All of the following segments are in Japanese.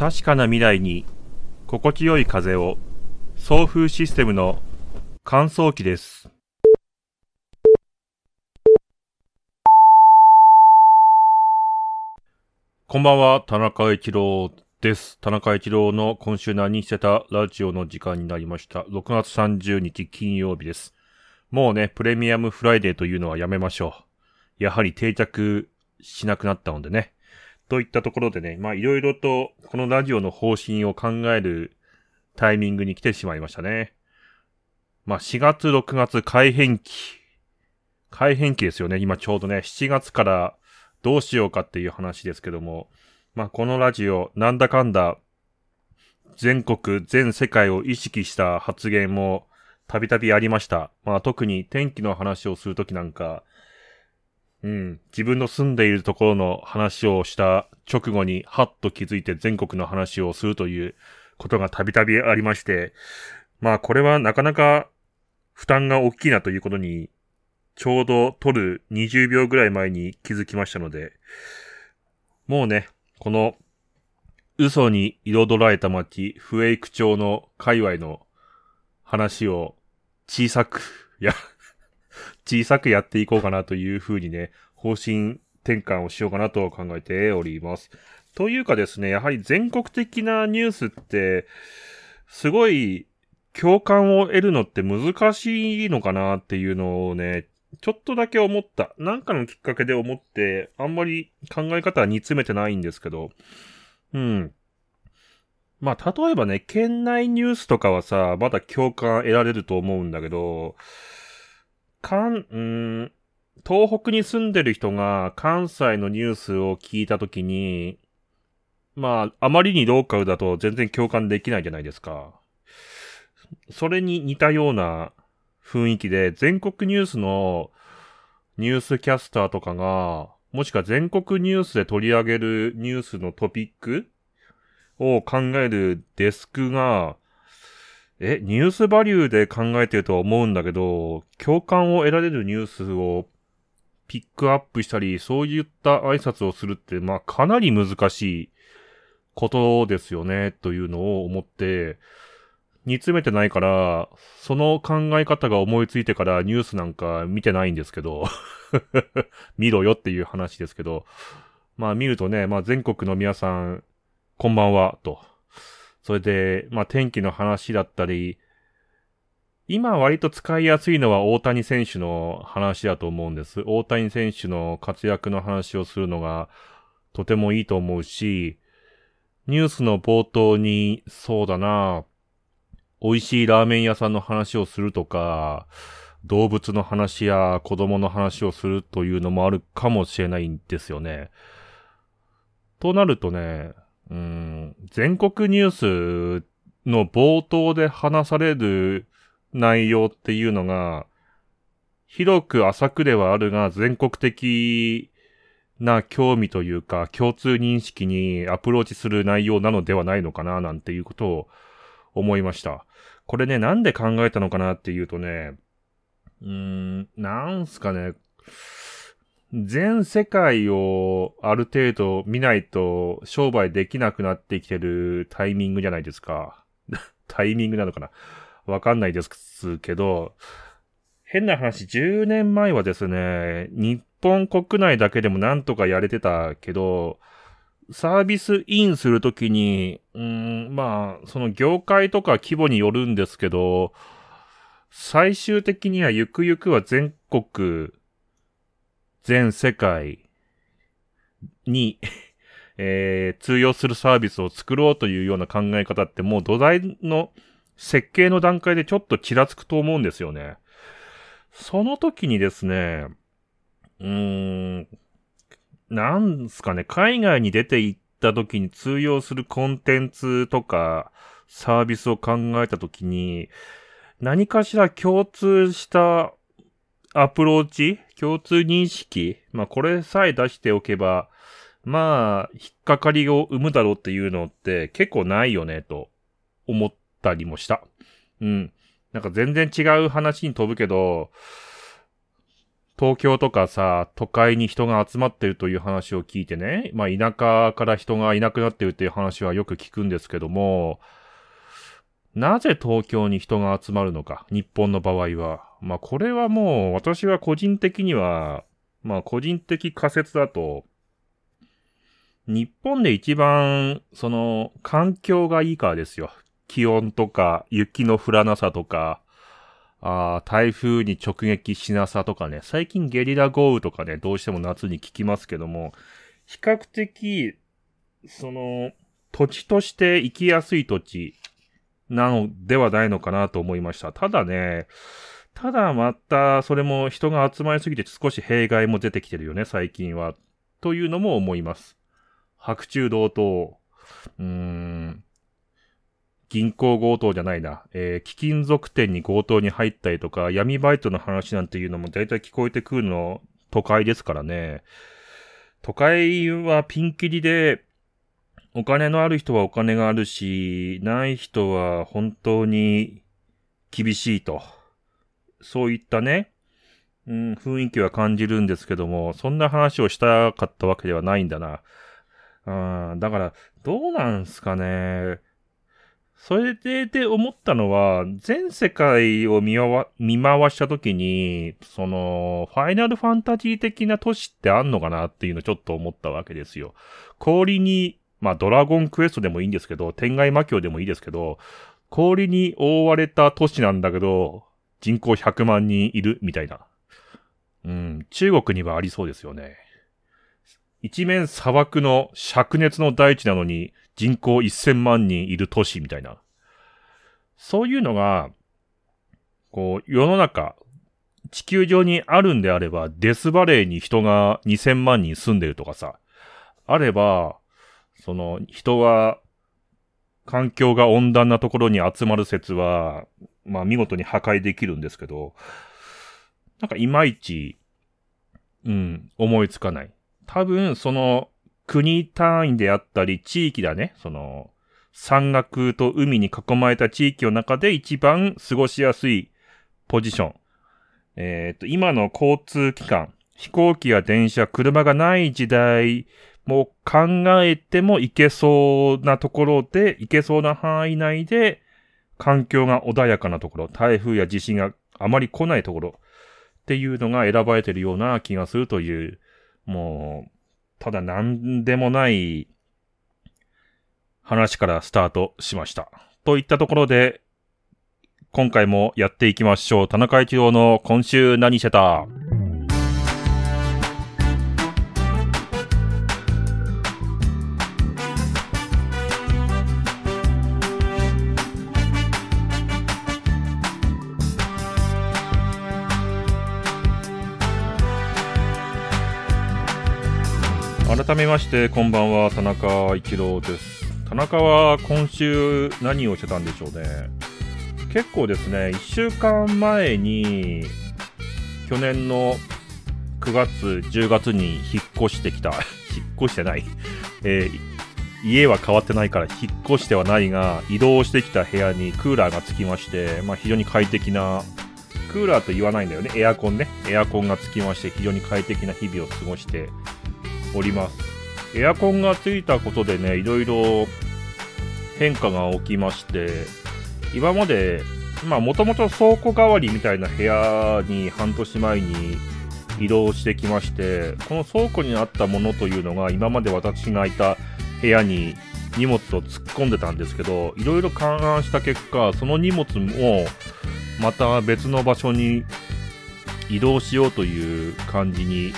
確かな未来に心地よい風を送風システムの乾燥機です。こんばんは、田中一郎です。田中一郎の今週何してたラジオの時間になりました。6月30日金曜日です。もうね、プレミアムフライデーというのはやめましょう。やはり定着しなくなったのでね。といったところでね、まあいろいろとこのラジオの方針を考えるタイミングに来てしまいましたね。まあ4月6月改変期。改変期ですよね。今ちょうどね、7月からどうしようかっていう話ですけども、まあこのラジオ、なんだかんだ、全国、全世界を意識した発言もたびたびありました。まあ特に天気の話をするときなんか、うん。自分の住んでいるところの話をした直後に、はっと気づいて全国の話をするということがたびたびありまして、まあこれはなかなか負担が大きいなということに、ちょうど撮る20秒ぐらい前に気づきましたので、もうね、この嘘に彩られた街、フエイク町の界隈の話を小さく、いや、小さくやっていこうかなというふうにね、方針転換をしようかなと考えております。というかですね、やはり全国的なニュースって、すごい共感を得るのって難しいのかなっていうのをね、ちょっとだけ思った。なんかのきっかけで思って、あんまり考え方は煮詰めてないんですけど、うん。まあ、例えばね、県内ニュースとかはさ、まだ共感得られると思うんだけど、関、うん、東北に住んでる人が関西のニュースを聞いたときに、まあ、あまりにローカルだと全然共感できないじゃないですか。それに似たような雰囲気で、全国ニュースのニュースキャスターとかが、もしくは全国ニュースで取り上げるニュースのトピックを考えるデスクが、え、ニュースバリューで考えてるとは思うんだけど、共感を得られるニュースをピックアップしたり、そういった挨拶をするって、まあかなり難しいことですよね、というのを思って、煮詰めてないから、その考え方が思いついてからニュースなんか見てないんですけど、見ろよっていう話ですけど、まあ見るとね、まあ全国の皆さん、こんばんは、と。それで、まあ天気の話だったり、今割と使いやすいのは大谷選手の話だと思うんです。大谷選手の活躍の話をするのがとてもいいと思うし、ニュースの冒頭に、そうだな、美味しいラーメン屋さんの話をするとか、動物の話や子供の話をするというのもあるかもしれないんですよね。となるとね、うん、全国ニュースの冒頭で話される内容っていうのが、広く浅くではあるが全国的な興味というか共通認識にアプローチする内容なのではないのかななんていうことを思いました。これね、なんで考えたのかなっていうとね、うーん、なんすかね、全世界をある程度見ないと商売できなくなってきてるタイミングじゃないですか。タイミングなのかなわかんないですけど、変な話、10年前はですね、日本国内だけでもなんとかやれてたけど、サービスインするときに、うん、まあ、その業界とか規模によるんですけど、最終的にはゆくゆくは全国、全世界に、えー通用するサービスを作ろうというような考え方ってもう土台の設計の段階でちょっとちらつくと思うんですよね。その時にですね、うーん、なんすかね、海外に出て行った時に通用するコンテンツとかサービスを考えた時に、何かしら共通したアプローチ共通認識？まあこれさえ出しておけば、まあ、引っかかりを生むだろうっていうのって結構ないよね、と思ったりもした。うん。なんか全然違う話に飛ぶけど、東京とかさ、都会に人が集まってるという話を聞いてね、まあ田舎から人がいなくなってるっていう話はよく聞くんですけども、なぜ東京に人が集まるのか、日本の場合は。まあこれはもう私は個人的には、まあ個人的仮説だと、日本で一番、その、環境がいいからですよ。気温とか、雪の降らなさとか、あ台風に直撃しなさとかね、最近ゲリラ豪雨とかね、どうしても夏に聞きますけども、比較的、その、土地として行きやすい土地なのではないのかなと思いました。ただね、ただまた、それも人が集まりすぎて少し弊害も出てきてるよね、最近は。というのも思います。白昼同等、うーん、銀行強盗じゃないな、えー、貴金属店に強盗に入ったりとか、闇バイトの話なんていうのも大体聞こえてくるの都会ですからね。都会はピンキリで、お金のある人はお金があるし、ない人は本当に厳しいと。そういったね、うん、雰囲気は感じるんですけども、そんな話をしたかったわけではないんだな。うん、だから、どうなんすかね。それで、で思ったのは、全世界を見見回したときに、その、ファイナルファンタジー的な都市ってあんのかなっていうのをちょっと思ったわけですよ。氷に、まあドラゴンクエストでもいいんですけど、天外魔境でもいいですけど、氷に覆われた都市なんだけど、人口100万人いるみたいな。うん、中国にはありそうですよね。一面砂漠の灼熱の大地なのに人口1000万人いる都市みたいな。そういうのが、こう、世の中、地球上にあるんであれば、デスバレーに人が2000万人住んでるとかさ、あれば、その、人は、環境が温暖なところに集まる説は、まあ見事に破壊できるんですけど、なんかいまいち、うん、思いつかない。多分、その、国単位であったり、地域だね、その、山岳と海に囲まれた地域の中で一番過ごしやすいポジション。えっ、ー、と、今の交通機関、飛行機や電車、車がない時代も考えても行けそうなところで、行けそうな範囲内で、環境が穏やかなところ、台風や地震があまり来ないところっていうのが選ばれてるような気がするというもう、ただ何でもない話からスタートしました。といったところで、今回もやっていきましょう。田中一郎の今週何してた？改めまして、こんばんは、田中一郎です。田中は今週何をしてたんでしょうね。結構ですね、1週間前に、去年の9月、10月に引っ越してきた。引っ越してない。えー、家は変わってないから引っ越してはないが、移動してきた部屋にクーラーがつきまして、まあ非常に快適な、クーラーと言わないんだよね。エアコンね。エアコンがつきまして、非常に快適な日々を過ごしております。エアコンがついたことでね、いろいろ変化が起きまして、今まで、まあもともと倉庫代わりみたいな部屋に半年前に移動してきまして、この倉庫にあったものというのが今まで私がいた部屋に荷物を突っ込んでたんですけど、いろいろ勘案した結果、その荷物もまた別の場所に移動しようという感じに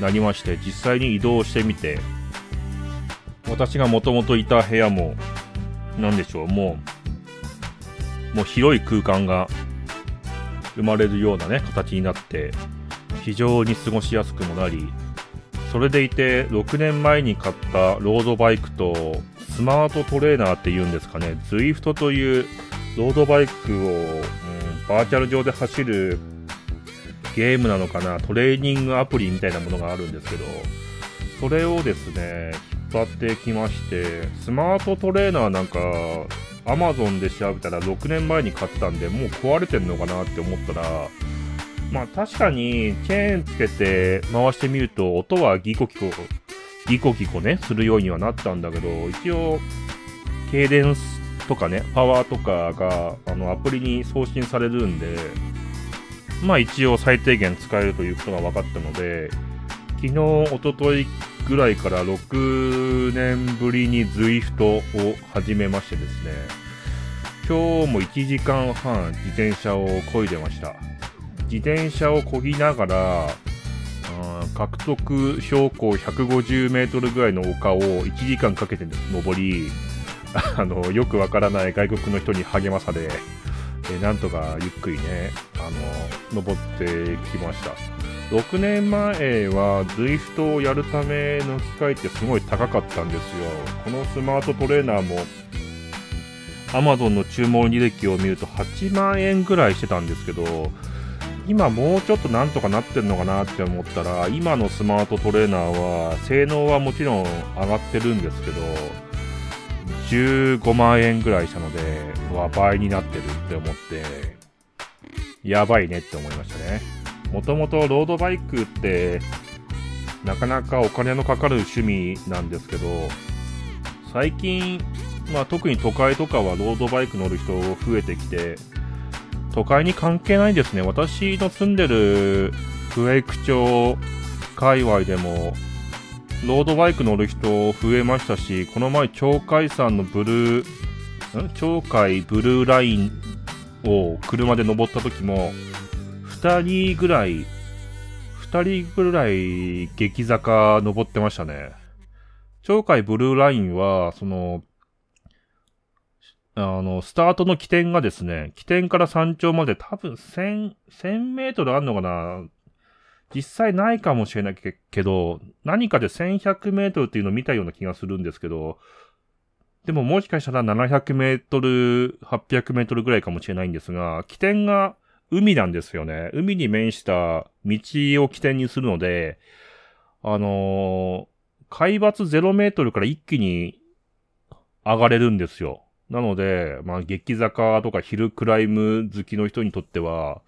なりまして、実際に移動してみて、私がもともといた部屋も、なんでしょう、もう、もう広い空間が生まれるようなね、形になって、非常に過ごしやすくもなり、それでいて、6年前に買ったロードバイクと、スマートトレーナーっていうんですかね、ZWIFT というロードバイクを、うん、バーチャル上で走るゲームなのかな、トレーニングアプリみたいなものがあるんですけど、それをですね、引っ張ってきまして、スマートトレーナーなんか、アマゾンで調べたら6年前に買ったんで、もう壊れてんのかなって思ったら、まあ確かにチェーンつけて回してみると音はギコギコ、ギコギコね、するようにはなったんだけど、一応、ケイデンスとかね、パワーとかがあのアプリに送信されるんで、まあ一応最低限使えるということが分かったので、昨日、おとといぐらいから6年ぶりに ZWIFT を始めましてですね、今日も1時間半自転車を漕いでました。自転車を漕ぎながら、獲得標高150メートルぐらいの丘を1時間かけて登り、あの、よくわからない外国の人に励まされ、えなんとかゆっくりね、あの、登ってきました。6年前は ZWIFT をやるための機械ってすごい高かったんですよ。このスマートトレーナーも Amazon の注文履歴を見ると8万円ぐらいしてたんですけど、今もうちょっとなんとかなってるのかなって思ったら、今のスマートトレーナーは性能はもちろん上がってるんですけど、15万円ぐらいしたので、は倍になってるって思って、やばいねって思いましたね。もともとロードバイクって、なかなかお金のかかる趣味なんですけど、最近、まあ特に都会とかはロードバイク乗る人増えてきて、都会に関係ないですね。私の住んでるクエイク町界隈でも、ロードバイク乗る人増えましたし、この前、鳥海山のブルー、鳥海ブルーラインを車で登った時も、二人ぐらい、二人ぐらい激坂登ってましたね。鳥海ブルーラインは、その、あの、スタートの起点がですね、起点から山頂まで多分1000、1000メートルあんのかな？実際ないかもしれないけど、何かで1100メートルっていうのを見たような気がするんですけど、でももしかしたら700メートル、800メートルぐらいかもしれないんですが、起点が海なんですよね。海に面した道を起点にするので、あのー、海抜0メートルから一気に上がれるんですよ。なので、まあ、激坂とかヒルクライム好きの人にとっては、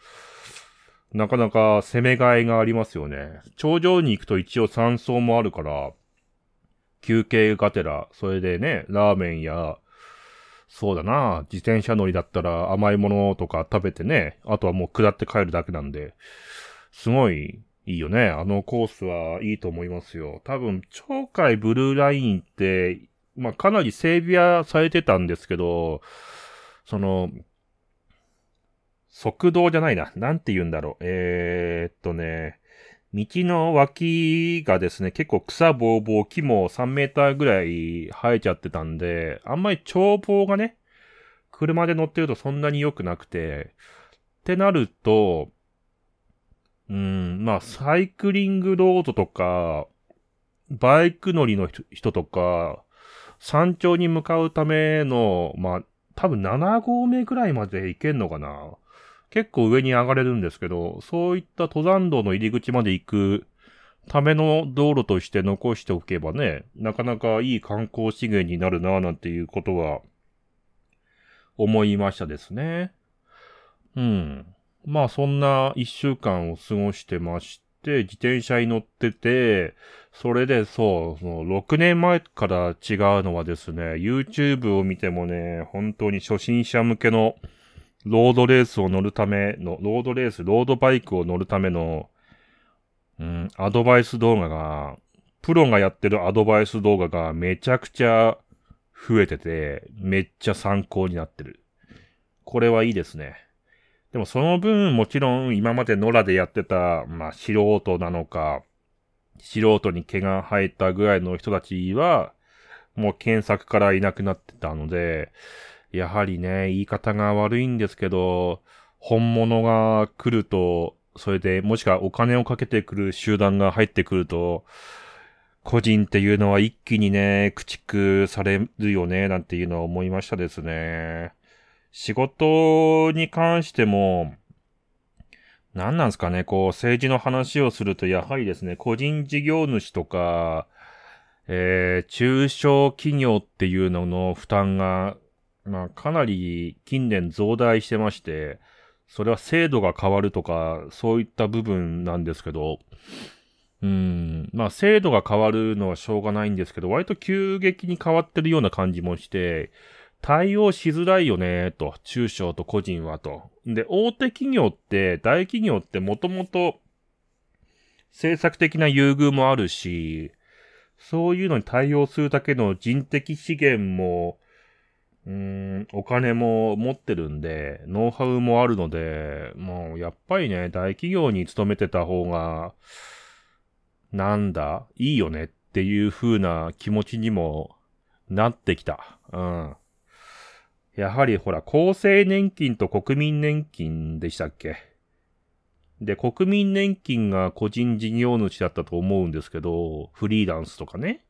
なかなか攻めがいがありますよね。頂上に行くと一応山荘もあるから、休憩がてら、それでね、ラーメンや、そうだな、自転車乗りだったら甘いものとか食べてね、あとはもう下って帰るだけなんで、すごいいいよね。あのコースはいいと思いますよ。多分、鳥海ブルーラインってまあ、かなり整備はされてたんですけど、その、側道じゃないな。なんて言うんだろう。えー、っとね、道の脇がですね、結構草ぼうぼう、木も3メーターぐらい生えちゃってたんで、あんまり眺望がね、車で乗ってるとそんなに良くなくて、ってなると、うん、まあ、サイクリングロードとか、バイク乗りの人とか、山頂に向かうための、まあ、多分7合目くらいまで行けんのかな。結構上に上がれるんですけど、そういった登山道の入り口まで行くための道路として残しておけばね、なかなかいい観光資源になるなぁなんていうことは思いましたですね。うん。まあそんな一週間を過ごしてまして、自転車に乗ってて、それでそう、その6年前から違うのはですね、YouTube を見てもね、本当に初心者向けのロードレースを乗るための、ロードレース、ロードバイクを乗るための、うん、アドバイス動画が、プロがやってるアドバイス動画がめちゃくちゃ増えてて、めっちゃ参考になってる。これはいいですね。でもその分、もちろん今まで野良でやってた、まあ素人なのか、素人に毛が生えたぐらいの人たちは、もう検索からいなくなってたので、やはりね、言い方が悪いんですけど、本物が来ると、それで、もしくはお金をかけてくる集団が入ってくると、個人っていうのは一気にね、駆逐されるよね、なんていうのは思いましたですね。仕事に関しても、何なんですかね、こう、政治の話をすると、やはりですね、個人事業主とか、えー、中小企業っていうのの負担が、まあ、かなり近年増大してまして、それは制度が変わるとか、そういった部分なんですけど、うん、まあ制度が変わるのはしょうがないんですけど、割と急激に変わってるような感じもして、対応しづらいよね、と。中小と個人は、と。で、大手企業って、大企業ってもともと、政策的な優遇もあるし、そういうのに対応するだけの人的資源も、うん、お金も持ってるんで、ノウハウもあるので、もうやっぱりね、大企業に勤めてた方が、なんだ、いいよねっていう風な気持ちにもなってきた。うん。やはりほら、厚生年金と国民年金でしたっけ？で、国民年金が個人事業主だったと思うんですけど、フリーランスとかね。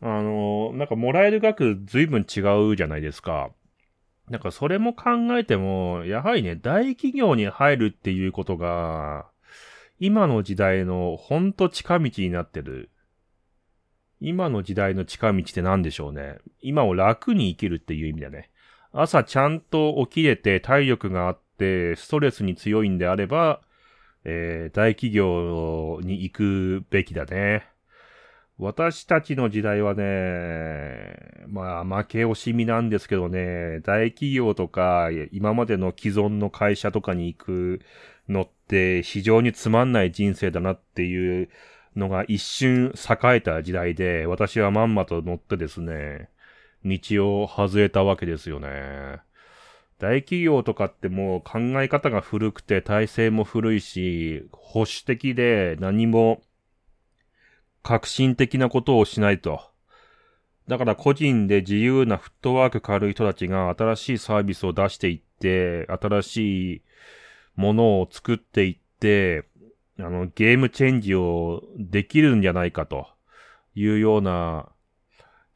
あの、なんかもらえる額随分違うじゃないですか。なんかそれも考えても、やはりね、大企業に入るっていうことが、今の時代のほんと近道になってる。今の時代の近道って何でしょうね。今を楽に生きるっていう意味だね。朝ちゃんと起きれて体力があって、ストレスに強いんであれば、えー、大企業に行くべきだね。私たちの時代はね、まあ負け惜しみなんですけどね、大企業とか今までの既存の会社とかに行くのって非常につまんない人生だなっていうのが一瞬栄えた時代で、私はまんまと乗ってですね、道を外れたわけですよね。大企業とかってもう考え方が古くて体制も古いし、保守的で何も革新的なことをしないと。だから個人で自由なフットワーク軽い人たちが新しいサービスを出していって、新しいものを作っていって、あの、ゲームチェンジをできるんじゃないかというような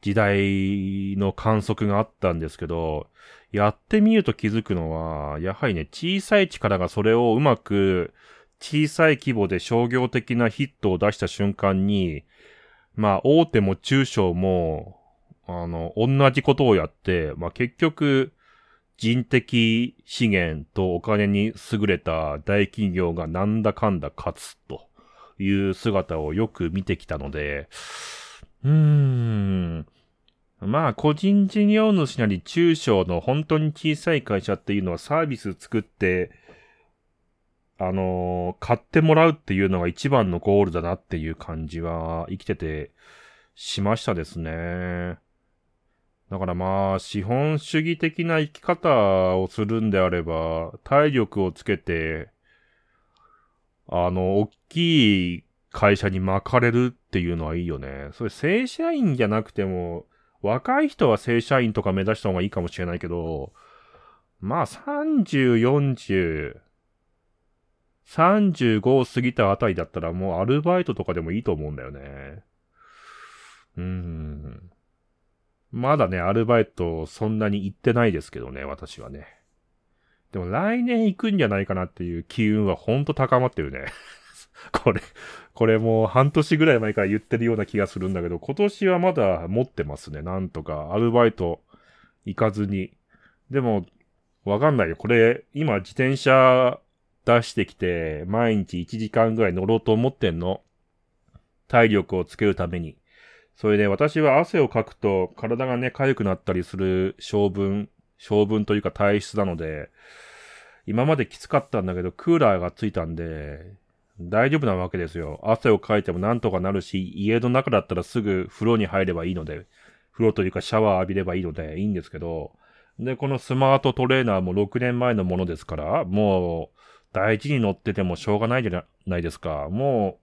時代の観測があったんですけど、やってみると気づくのは、やはりね、小さい力がそれをうまく小さい規模で商業的なヒットを出した瞬間に、まあ、大手も中小も、あの、同じことをやって、まあ結局、人的資源とお金に優れた大企業がなんだかんだ勝つという姿をよく見てきたので、うーん。まあ、個人事業主なり中小の本当に小さい会社っていうのはサービス作って、あのー、買ってもらうっていうのが一番のゴールだなっていう感じは生きててしましたですね。だからまあ、資本主義的な生き方をするんであれば、体力をつけて、あの、大きい会社に巻かれるっていうのはいいよね。それ正社員じゃなくても、若い人は正社員とか目指した方がいいかもしれないけど、まあ30、40、35を過ぎたあたりだったらもうアルバイトとかでもいいと思うんだよね。うーん。まだね、アルバイトそんなに行ってないですけどね、私はね。でも来年行くんじゃないかなっていう機運はほんと高まってるね。これ、これもう半年ぐらい前から言ってるような気がするんだけど、今年はまだ持ってますね。なんとか、アルバイト行かずに。でも、わかんないよ。これ、今自転車出してきて、毎日1時間ぐらい乗ろうと思ってんの。体力をつけるために。それで私は汗をかくと体がね、痒くなったりする性分、性分というか体質なので、今まできつかったんだけど、クーラーがついたんで、大丈夫なわけですよ。汗をかいてもなんとかなるし、家の中だったらすぐ風呂に入ればいいので、風呂というかシャワー浴びればいいのでいいんですけど、で、このスマートトレーナーも6年前のものですから、もう、大事に乗っててもしょうがないじゃないですか。も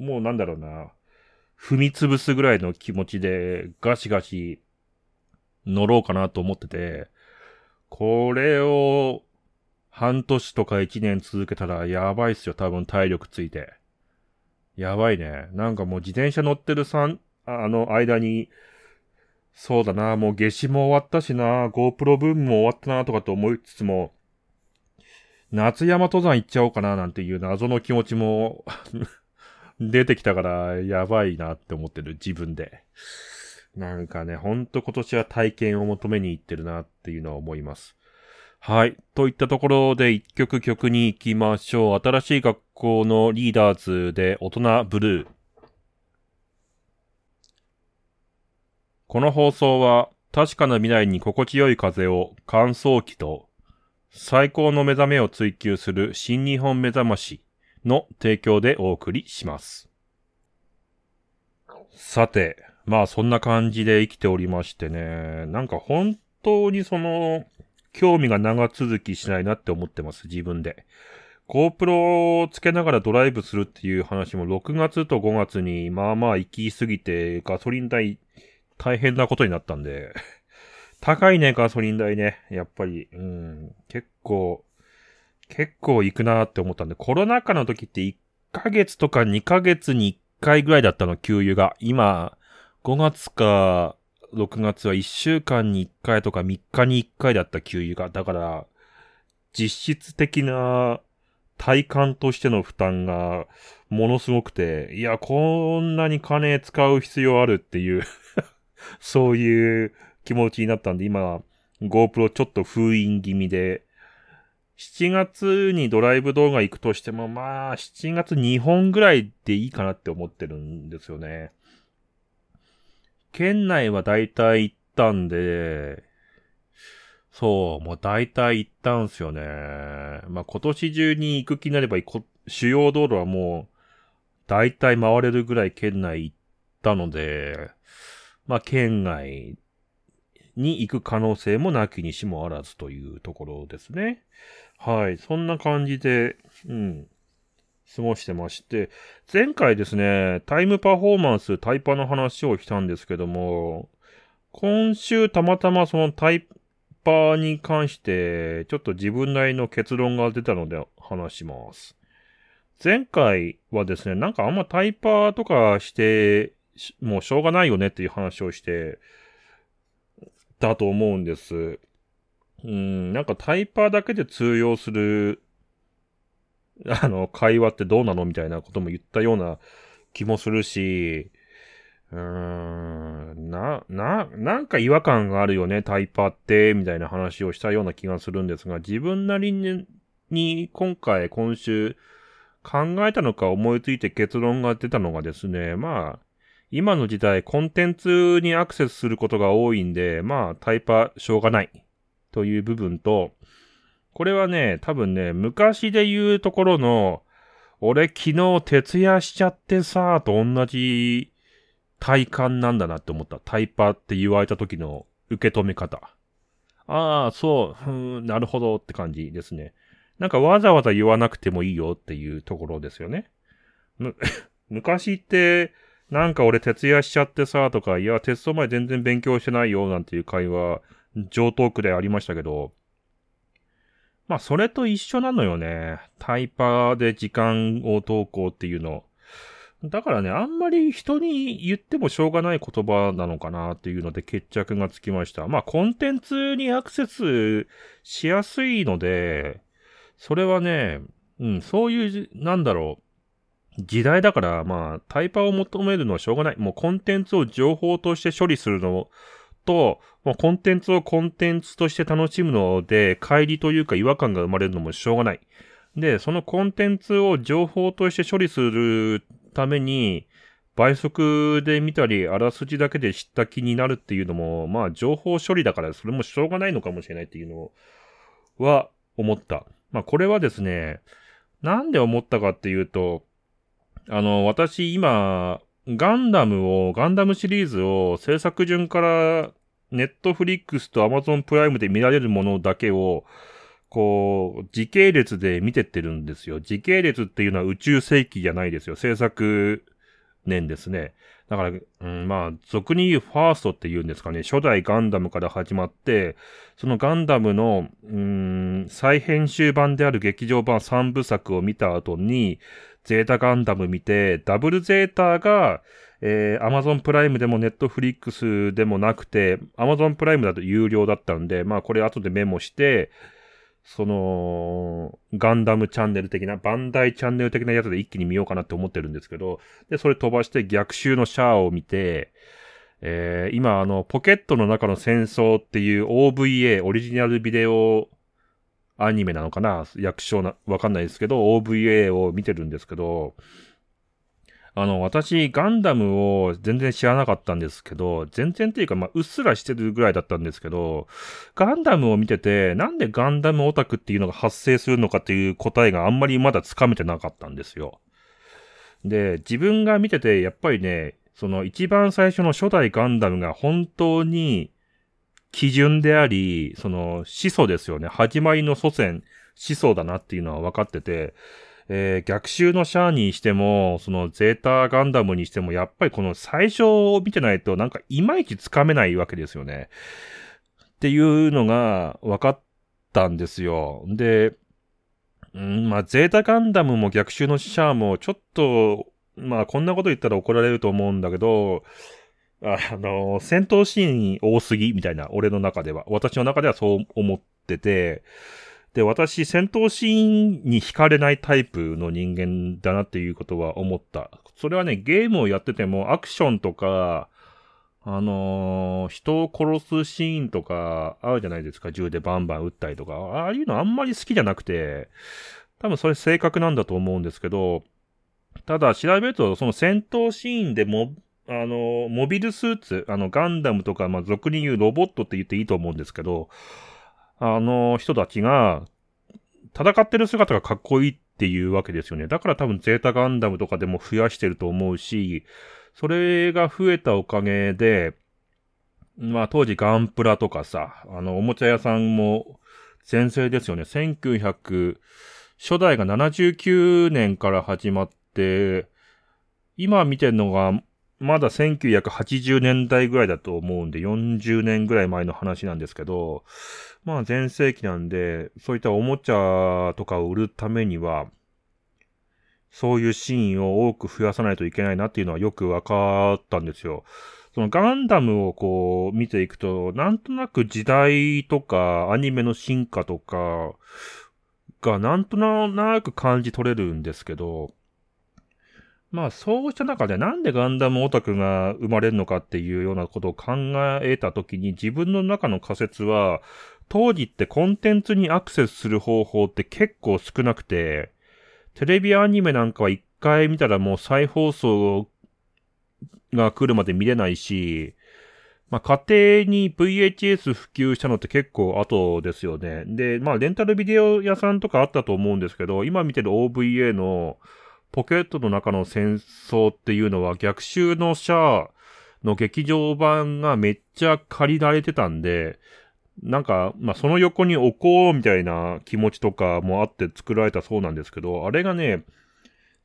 う、もうなんだろうな。踏み潰すぐらいの気持ちでガシガシ乗ろうかなと思ってて、これを半年とか一年続けたらやばいっすよ。多分体力ついて。やばいね。なんかもう自転車乗ってるさん、あの間に、そうだな、もう夏至も終わったしな、GoPro 分も終わったなとかと思いつつも、夏山登山行っちゃおうかななんていう謎の気持ちも 出てきたからやばいなって思ってる自分で。なんかね、ほんと今年は体験を求めに行ってるなっていうのは思います。はい。といったところで一曲曲に行きましょう。新しい学校のリーダーズで大人ブルー。この放送は確かな未来に心地よい風を乾燥機と最高の目覚めを追求する新日本目覚ましの提供でお送りします。さて、まあそんな感じで生きておりましてね、なんか本当にその、興味が長続きしないなって思ってます、自分で。GoPro をつけながらドライブするっていう話も6月と5月にまあまあ行き過ぎてガソリン代大変なことになったんで高いね、ガソリン代ね。やっぱり、うん、結構、結構行くなって思ったんで、コロナ禍の時って1ヶ月とか2ヶ月に1回ぐらいだったの、給油が。今、5月か6月は1週間に1回とか3日に1回だった給油が。だから、実質的な体感としての負担がものすごくて、いや、こんなに金使う必要あるっていう そういう気持ちになったんで、今、GoPro ちょっと封印気味で、7月にドライブ動画行くとしても、まあ、7月2本ぐらいでいいかなって思ってるんですよね。県内は大体行ったんで、そう、もう大体行ったんすよね。まあ今年中に行く気になれば、主要道路はもう、大体回れるぐらい県内行ったので、まあ県外に行く可能性もなきにしもあらずというところですね。はい。そんな感じで、うん。過ごしてまして、前回ですね、タイムパフォーマンス、タイパの話をしたんですけども、今週たまたまそのタイパに関して、ちょっと自分なりの結論が出たので話します。前回はですね、なんかあんまタイパーとかして、もうしょうがないよねっていう話をして、だと思うんです。うん、なんかタイパーだけで通用する、あの、会話ってどうなのみたいなことも言ったような気もするし、うーん、な、な、なんか違和感があるよね、タイパーって、みたいな話をしたような気がするんですが、自分なりに、に今回、今週、考えたのか思いついて結論が出たのがですね、まあ、今の時代コンテンツにアクセスすることが多いんで、まあタイパしょうがないという部分と、これはね、多分ね、昔で言うところの、俺昨日徹夜しちゃってさ、と同じ体感なんだなって思った。タイパーって言われた時の受け止め方。ああ、そう、うん、なるほどって感じですね。なんかわざわざ言わなくてもいいよっていうところですよね。む、昔って、なんか俺徹夜しちゃってさ、とか、いや、テスト前全然勉強してないよ、なんていう会話、上等句でありましたけど、まあ、それと一緒なのよね。タイパーで時間を投稿っていうの。だからね、あんまり人に言ってもしょうがない言葉なのかなっていうので決着がつきました。まあ、コンテンツにアクセスしやすいので、それはね、うん、そういう、なんだろう。時代だから、まあ、タイパーを求めるのはしょうがない。もうコンテンツを情報として処理するのと、もうコンテンツをコンテンツとして楽しむので、乖離というか違和感が生まれるのもしょうがない。で、そのコンテンツを情報として処理するために、倍速で見たり、あらすじだけで知った気になるっていうのも、まあ、情報処理だからそれもしょうがないのかもしれないっていうのは思った。まあ、これはですね、なんで思ったかっていうと、あの、私今、ガンダムを、ガンダムシリーズを制作順からネットフリックスとアマゾンプライムで見られるものだけを、こう、時系列で見てってるんですよ。時系列っていうのは宇宙世紀じゃないですよ。制作年ですね。だから、うん、まあ、俗に言うファーストって言うんですかね。初代ガンダムから始まって、そのガンダムの、うん、再編集版である劇場版3部作を見た後に、ゼータガンダム見て、ダブルゼータが、えー、アマゾンプライムでもネットフリックスでもなくて、アマゾンプライムだと有料だったんで、まあこれ後でメモして、その、ガンダムチャンネル的な、バンダイチャンネル的なやつで一気に見ようかなって思ってるんですけど、で、それ飛ばして逆襲のシャアを見て、えー、今あの、ポケットの中の戦争っていう OVA、オリジナルビデオアニメなのかな？役所な、わかんないですけど、OVA を見てるんですけど、あの、私、ガンダムを全然知らなかったんですけど、全然っていうか、まあ、うっすらしてるぐらいだったんですけど、ガンダムを見てて、なんでガンダムオタクっていうのが発生するのかっていう答えがあんまりまだつかめてなかったんですよ。で、自分が見てて、やっぱりね、その一番最初の初代ガンダムが本当に基準であり、その始祖ですよね。始まりの祖先、始祖だなっていうのは分かってて、えー、逆襲のシャアにしても、そのゼータガンダムにしても、やっぱりこの最初を見てないとなんかいまいちつかめないわけですよね。っていうのが分かったんですよ。で、うん、まあ、ゼータガンダムも逆襲のシャアもちょっと、まあ、こんなこと言ったら怒られると思うんだけど、あの、戦闘シーン多すぎみたいな、俺の中では。私の中ではそう思ってて、で、私、戦闘シーンに惹かれないタイプの人間だなっていうことは思った。それはね、ゲームをやってても、アクションとか、あのー、人を殺すシーンとか、あるじゃないですか。銃でバンバン撃ったりとか。ああいうのあんまり好きじゃなくて、多分それ正確なんだと思うんですけど、ただ調べると、その戦闘シーンでも、あの、モビルスーツ、あの、ガンダムとか、まあ、俗に言うロボットって言っていいと思うんですけど、あの人たちが、戦ってる姿がかっこいいっていうわけですよね。だから多分ゼータガンダムとかでも増やしてると思うし、それが増えたおかげで、まあ当時ガンプラとかさ、あの、おもちゃ屋さんも全盛ですよね。1900、初代が79年から始まって、今見てるのが、まだ1980年代ぐらいだと思うんで、40年ぐらい前の話なんですけど、まあ前世紀なんで、そういったおもちゃとかを売るためには、そういうシーンを多く増やさないといけないなっていうのはよくわかったんですよ。そのガンダムをこう見ていくと、なんとなく時代とかアニメの進化とかがなんとなく感じ取れるんですけど、まあそうした中でなんでガンダムオタクが生まれるのかっていうようなことを考えたときに自分の中の仮説は当時ってコンテンツにアクセスする方法って結構少なくてテレビアニメなんかは一回見たらもう再放送が来るまで見れないし、まあ家庭に VHS 普及したのって結構後ですよね。で、まあレンタルビデオ屋さんとかあったと思うんですけど、今見てる OVA のポケットの中の戦争っていうのは逆襲のシャアの劇場版がめっちゃ借りられてたんで、なんか、まあ、その横に置こうみたいな気持ちとかもあって作られたそうなんですけど、あれがね、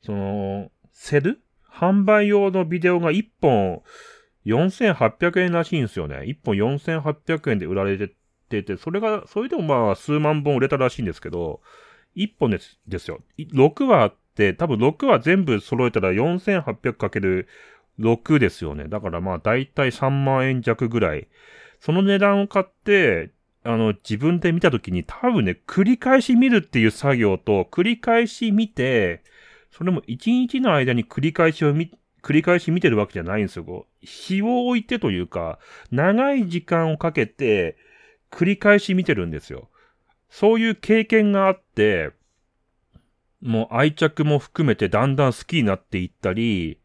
その、セル？販売用のビデオが1本4800円らしいんですよね。1本4800円で売られてて、それが、それでもまあ数万本売れたらしいんですけど、1本ですですよ。6話あっ、多分6話全部揃えたら 4800×6 ですよね。だからまあ大体3万円弱ぐらい。その値段を買って、あの、自分で見たときに多分ね、繰り返し見るっていう作業と、繰り返し見て、それも一日の間に繰り返しを見、繰り返し見てるわけじゃないんですよ。日を置いてというか、長い時間をかけて、繰り返し見てるんですよ。そういう経験があって、もう愛着も含めてだんだん好きになっていったり、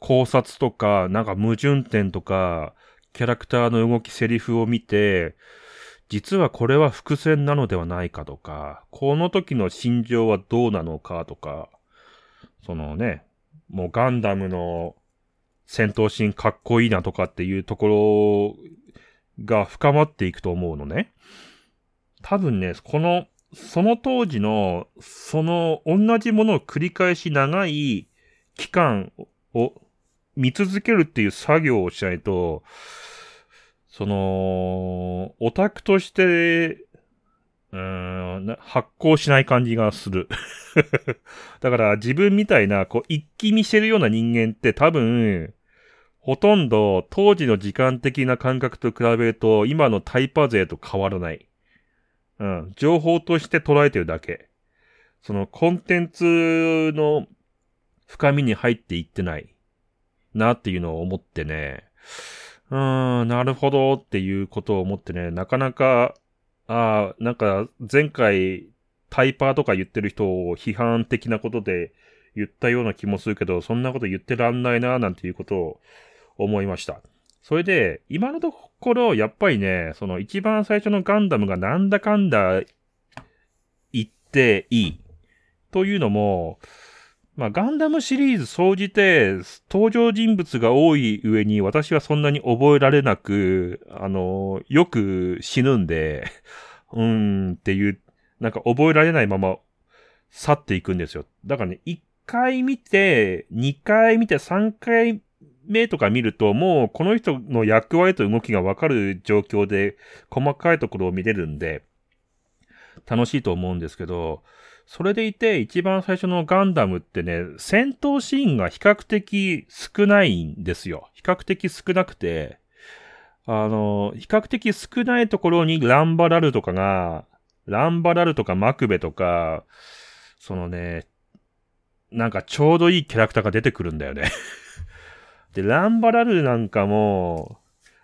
考察とか、なんか矛盾点とか、キャラクターの動き、セリフを見て、実はこれは伏線なのではないかとか、この時の心情はどうなのかとか、そのね、もうガンダムの戦闘シーンかっこいいなとかっていうところが深まっていくと思うのね。多分ね、この、その当時の、その同じものを繰り返し長い期間を見続けるっていう作業をしないと、その、オタクとして、うん、発行しない感じがする。だから自分みたいな、こう、一気見してるような人間って多分、ほとんど当時の時間的な感覚と比べると、今のタイパ勢と変わらない。うん。情報として捉えてるだけ。そのコンテンツの深みに入っていってない。なっていうのを思ってね。うーん、なるほどっていうことを思ってね、なかなか、ああ、なんか前回タイパーとか言ってる人を批判的なことで言ったような気もするけど、そんなこと言ってらんないな、なんていうことを思いました。それで、今のところ、やっぱりね、その一番最初のガンダムがなんだかんだ言っていい。というのも、まあ、ガンダムシリーズ総じて、登場人物が多い上に、私はそんなに覚えられなく、あの、よく死ぬんで、うーんっていう、なんか覚えられないまま去っていくんですよ。だからね、1回見て、2回見て、3回目とか見ると、もうこの人の役割と動きがわかる状況で、細かいところを見れるんで、楽しいと思うんですけど、それでいて、一番最初のガンダムってね、戦闘シーンが比較的少ないんですよ。比較的少なくて、あの、比較的少ないところにランバラルとかが、ランバラルとかマクベとか、そのね、なんかちょうどいいキャラクターが出てくるんだよね で、ランバラルなんかも、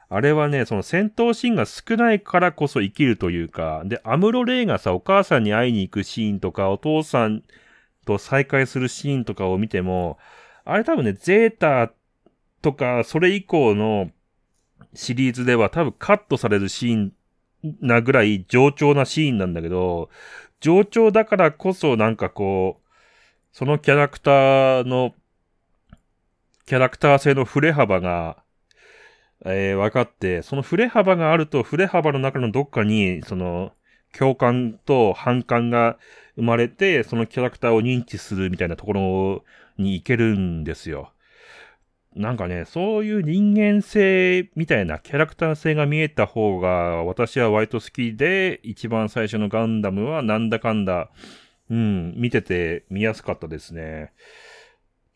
あれはね、その戦闘シーンが少ないからこそ生きるというか、で、アムロレイがさ、お母さんに会いに行くシーンとか、お父さんと再会するシーンとかを見ても、あれ多分ね、ゼータとか、それ以降のシリーズでは多分カットされるシーンなぐらい上調なシーンなんだけど、上調だからこそなんかこう、そのキャラクターのキャラクター性の振れ幅が、えー、分かって、その振れ幅があると、振れ幅の中のどっかに、その、共感と反感が生まれて、そのキャラクターを認知するみたいなところに行けるんですよ。なんかね、そういう人間性みたいなキャラクター性が見えた方が私は割と好きで、一番最初のガンダムはなんだかんだ、うん、見てて見やすかったですね。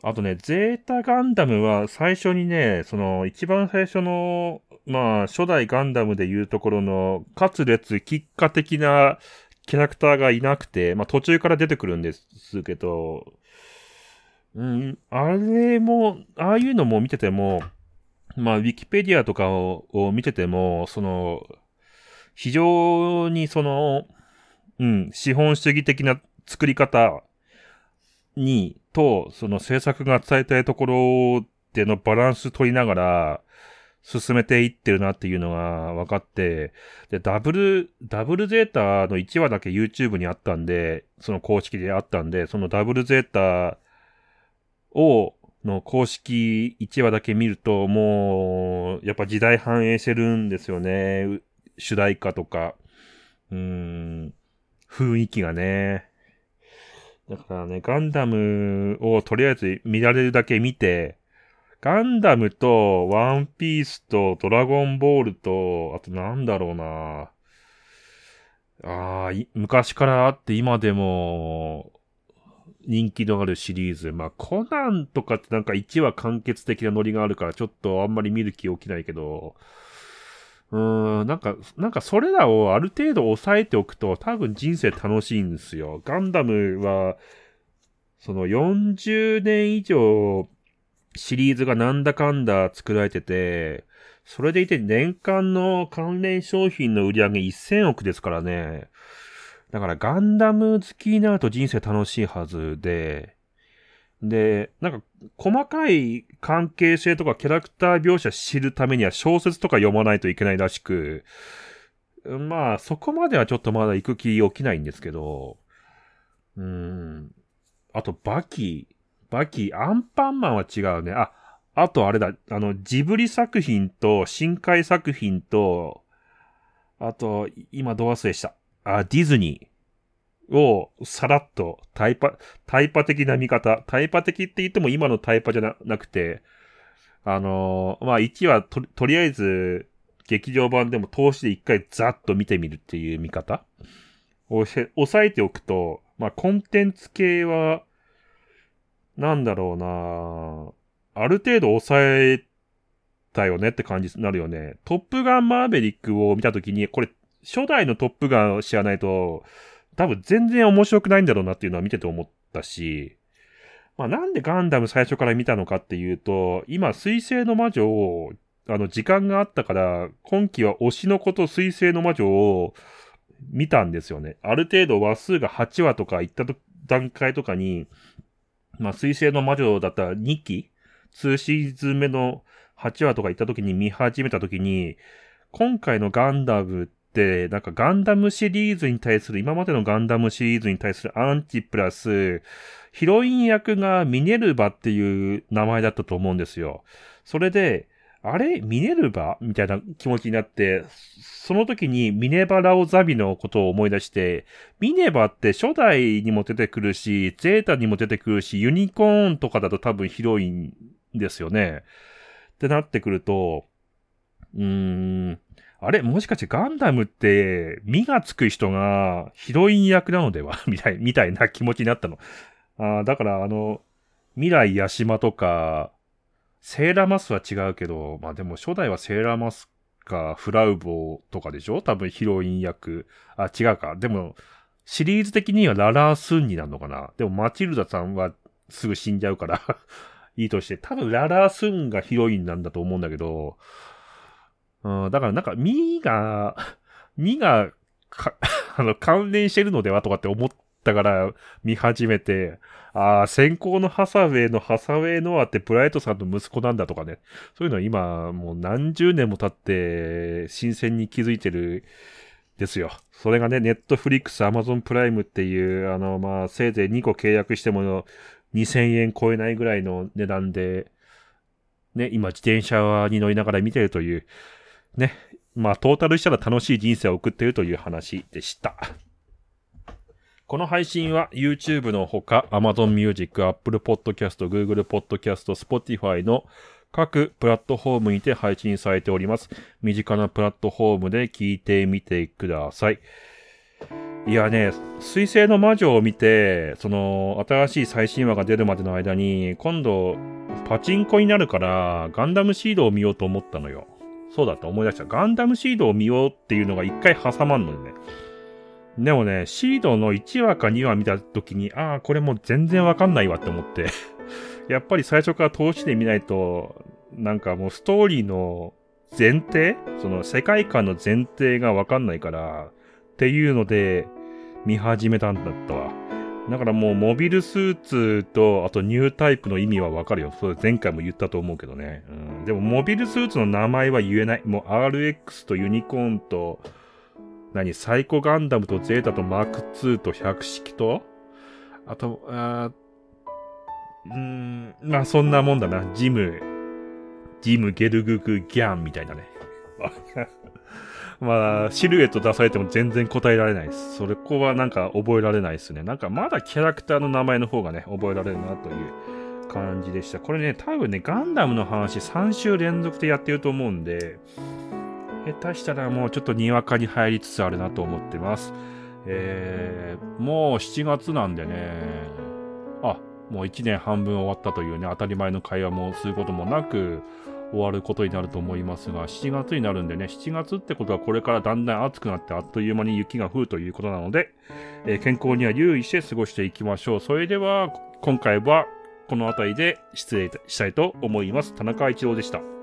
あとね、ゼータガンダムは最初にね、その一番最初の、まあ、初代ガンダムでいうところの、カツレツ、キッカ的なキャラクターがいなくて、まあ途中から出てくるんですけど、うん、あれも、ああいうのも見てても、まあ、ウィキペディアとかを見てても、その、非常にその、うん、資本主義的な作り方に、と、その制作が伝えたいところでのバランス取りながら、進めていってるなっていうのが分かって、で、ダブル、ダブルゼータの1話だけ YouTube にあったんで、その公式であったんで、そのダブルゼータを、の公式1話だけ見ると、もう、やっぱ時代反映してるんですよね。主題歌とか、うん、雰囲気がね。だからね、ガンダムをとりあえず見られるだけ見て、ガンダムとワンピースとドラゴンボールと、あとなんだろうなああ、昔からあって今でも人気のあるシリーズ。まあ、コナンとかってなんか1話完結的なノリがあるからちょっとあんまり見る気起きないけど、うん、なんか、なんかそれらをある程度抑えておくと多分人生楽しいんですよ。ガンダムは、その40年以上シリーズがなんだかんだ作られてて、それでいて年間の関連商品の売り上げ1000億ですからね。だからガンダム好きになると人生楽しいはずで、で、なんか、細かい関係性とかキャラクター描写知るためには小説とか読まないといけないらしく、まあ、そこまではちょっとまだ行く気起きないんですけど、うん。あと、バキ、バキ、アンパンマンは違うね。あ、あとあれだ、あの、ジブリ作品と、深海作品と、あと、今ど忘れした。あ、ディズニー。をさらっとタイパ、タイパ的な見方、タイパ的って言っても今のタイパじゃなくて、あのー、まあ、1話と、とりあえず、劇場版でも通しで一回ザッと見てみるっていう見方。を押さえておくと、まあ、コンテンツ系は、なんだろうな。ある程度抑えたよねって感じになるよね。トップガンマーベリックを見たときに、これ、初代のトップガンを知らないと、多分全然面白くないんだろうなっていうのは見てて思ったし、まあなんでガンダム最初から見たのかっていうと、今、水星の魔女を、あの、時間があったから、今期は推しの子と水星の魔女を、見たんですよね。ある程度話数が8話とかいった段階とかに、まあ、水星の魔女だったら2期 ?2 シーズン目の8話とか行った時に見始めた時に、今回のガンダムって、なんかガンダムシリーズに対する、今までのガンダムシリーズに対するアンチプラス、ヒロイン役がミネルヴァっていう名前だったと思うんですよ。それで、あれ？ミネルヴァみたいな気持ちになって、その時にミネバラオザビのことを思い出して、ミネバって初代にも出てくるし、ゼータにも出てくるし、ユニコーンとかだと多分ヒロインですよね。ってなってくると、うーん、あれもしかしてガンダムって、身がつく人がヒロイン役なのでは？みたい、みたいな気持ちになったの。あだからあの、未来ヤシマとか、セーラーマスは違うけど、まあでも初代はセーラーマスかフラウボーとかでしょ？多分ヒロイン役。あ、違うか。でも、シリーズ的にはララースンになるのかな？でもマチルダさんはすぐ死んじゃうから いいとして、多分ララースンがヒロインなんだと思うんだけど、うん、だからなんか、ミーが、ミーが、か あの、関連してるのではとかって思ったから見始めて、ああ、先行のハサウェイのハサウェイノアってブライトさんの息子なんだとかね。そういうのは今、もう何十年も経って、新鮮に気づいてる、ですよ。それがね、ネットフリックス、アマゾンプライムっていう、あの、まあ、せいぜい2個契約しても、2000円超えないぐらいの値段で、ね、今自転車に乗りながら見てるという、ね、まあトータルしたら楽しい人生を送っているという話でした。この配信は YouTube のほか Amazon Music、Apple Podcast、Google Podcast、Spotify の各プラットフォームにて配信されております。身近なプラットフォームで聞いてみてください。いやね、水星の魔女を見て、その、新しい最新話が出るまでの間に、今度、パチンコになるから、ガンダムシードを見ようと思ったのよ。そうだった、思い出した。ガンダムシードを見ようっていうのが一回挟まんのよね。でもね、シードの1話か2話見た時に、ああ、これもう全然わかんないわって思って やっぱり最初から通しで見ないと、なんかもうストーリーの前提その世界観の前提がわかんないから、っていうので見始めたんだったわ。だからもうモビルスーツと、あとニュータイプの意味はわかるよ。それ前回も言ったと思うけどね。うん。でもモビルスーツの名前は言えない。もう RX とユニコーンと、何？サイコガンダムとゼータとマーク2と百式と、あと、あうーん、まあそんなもんだな。ジム、ジム、ゲルググ、ギャンみたいなね。まあ、シルエット出されても全然答えられないです。それこはなんか覚えられないですね。なんかまだキャラクターの名前の方がね、覚えられるなという感じでした。これね、多分ね、ガンダムの話3週連続でやってると思うんで、下手したらもうちょっとにわかに入りつつあるなと思ってます。えー、もう7月なんでね、あ、もう1年半分終わったというね、当たり前の会話もすることもなく、終わることになると思いますが、7月になるんでね、7月ってことはこれからだんだん暑くなってあっという間に雪が降るということなので、えー、健康には留意して過ごしていきましょう。それでは、今回はこの辺りで失礼したいと思います。田中一郎でした。